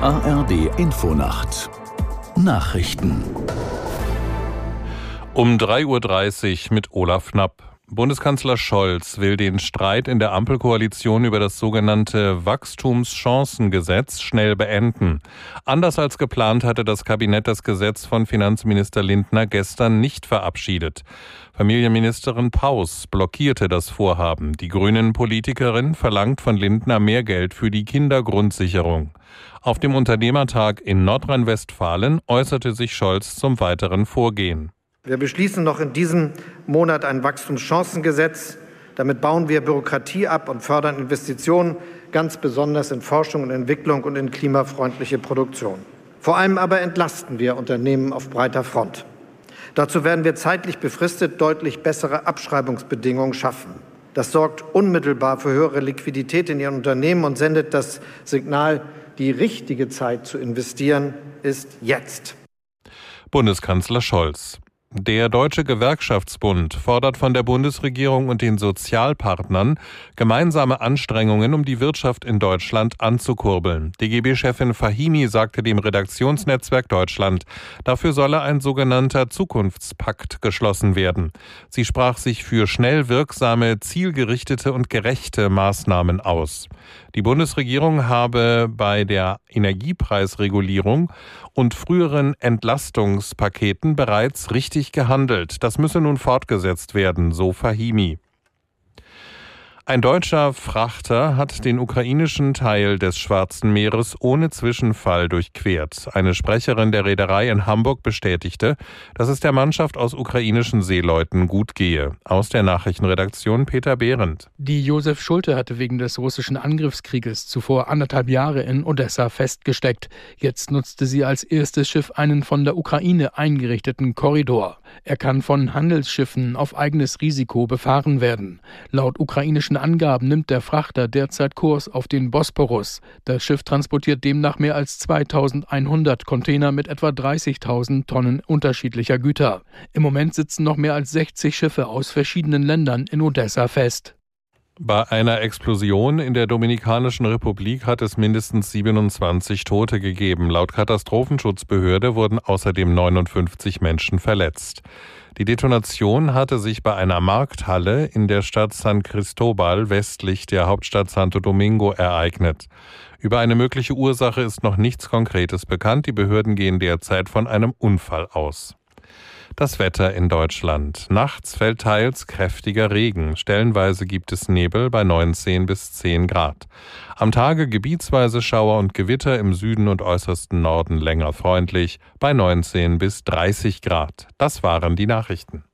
ARD Infonacht Nachrichten um 3.30 Uhr mit Olaf Knapp. Bundeskanzler Scholz will den Streit in der Ampelkoalition über das sogenannte Wachstumschancengesetz schnell beenden. Anders als geplant hatte das Kabinett das Gesetz von Finanzminister Lindner gestern nicht verabschiedet. Familienministerin Paus blockierte das Vorhaben. Die grünen Politikerin verlangt von Lindner mehr Geld für die Kindergrundsicherung. Auf dem Unternehmertag in Nordrhein-Westfalen äußerte sich Scholz zum weiteren Vorgehen. Wir beschließen noch in diesem Monat ein Wachstumschancengesetz. Damit bauen wir Bürokratie ab und fördern Investitionen, ganz besonders in Forschung und Entwicklung und in klimafreundliche Produktion. Vor allem aber entlasten wir Unternehmen auf breiter Front. Dazu werden wir zeitlich befristet deutlich bessere Abschreibungsbedingungen schaffen. Das sorgt unmittelbar für höhere Liquidität in Ihren Unternehmen und sendet das Signal, die richtige Zeit zu investieren ist jetzt. Bundeskanzler Scholz. Der Deutsche Gewerkschaftsbund fordert von der Bundesregierung und den Sozialpartnern gemeinsame Anstrengungen, um die Wirtschaft in Deutschland anzukurbeln. DGB-Chefin Fahimi sagte dem Redaktionsnetzwerk Deutschland, dafür solle ein sogenannter Zukunftspakt geschlossen werden. Sie sprach sich für schnell wirksame, zielgerichtete und gerechte Maßnahmen aus. Die Bundesregierung habe bei der Energiepreisregulierung und früheren Entlastungspaketen bereits richtig gehandelt. Das müsse nun fortgesetzt werden, so Fahimi. Ein deutscher Frachter hat den ukrainischen Teil des Schwarzen Meeres ohne Zwischenfall durchquert. Eine Sprecherin der Reederei in Hamburg bestätigte, dass es der Mannschaft aus ukrainischen Seeleuten gut gehe. Aus der Nachrichtenredaktion Peter Behrendt. Die Josef Schulte hatte wegen des russischen Angriffskrieges zuvor anderthalb Jahre in Odessa festgesteckt. Jetzt nutzte sie als erstes Schiff einen von der Ukraine eingerichteten Korridor. Er kann von Handelsschiffen auf eigenes Risiko befahren werden. Laut ukrainischen Angaben nimmt der Frachter derzeit Kurs auf den Bosporus. Das Schiff transportiert demnach mehr als 2100 Container mit etwa 30.000 Tonnen unterschiedlicher Güter. Im Moment sitzen noch mehr als 60 Schiffe aus verschiedenen Ländern in Odessa fest. Bei einer Explosion in der Dominikanischen Republik hat es mindestens 27 Tote gegeben. Laut Katastrophenschutzbehörde wurden außerdem 59 Menschen verletzt. Die Detonation hatte sich bei einer Markthalle in der Stadt San Cristobal westlich der Hauptstadt Santo Domingo ereignet. Über eine mögliche Ursache ist noch nichts Konkretes bekannt. Die Behörden gehen derzeit von einem Unfall aus. Das Wetter in Deutschland. Nachts fällt teils kräftiger Regen. Stellenweise gibt es Nebel bei 19 bis 10 Grad. Am Tage gebietsweise Schauer und Gewitter im Süden und äußersten Norden länger freundlich bei 19 bis 30 Grad. Das waren die Nachrichten.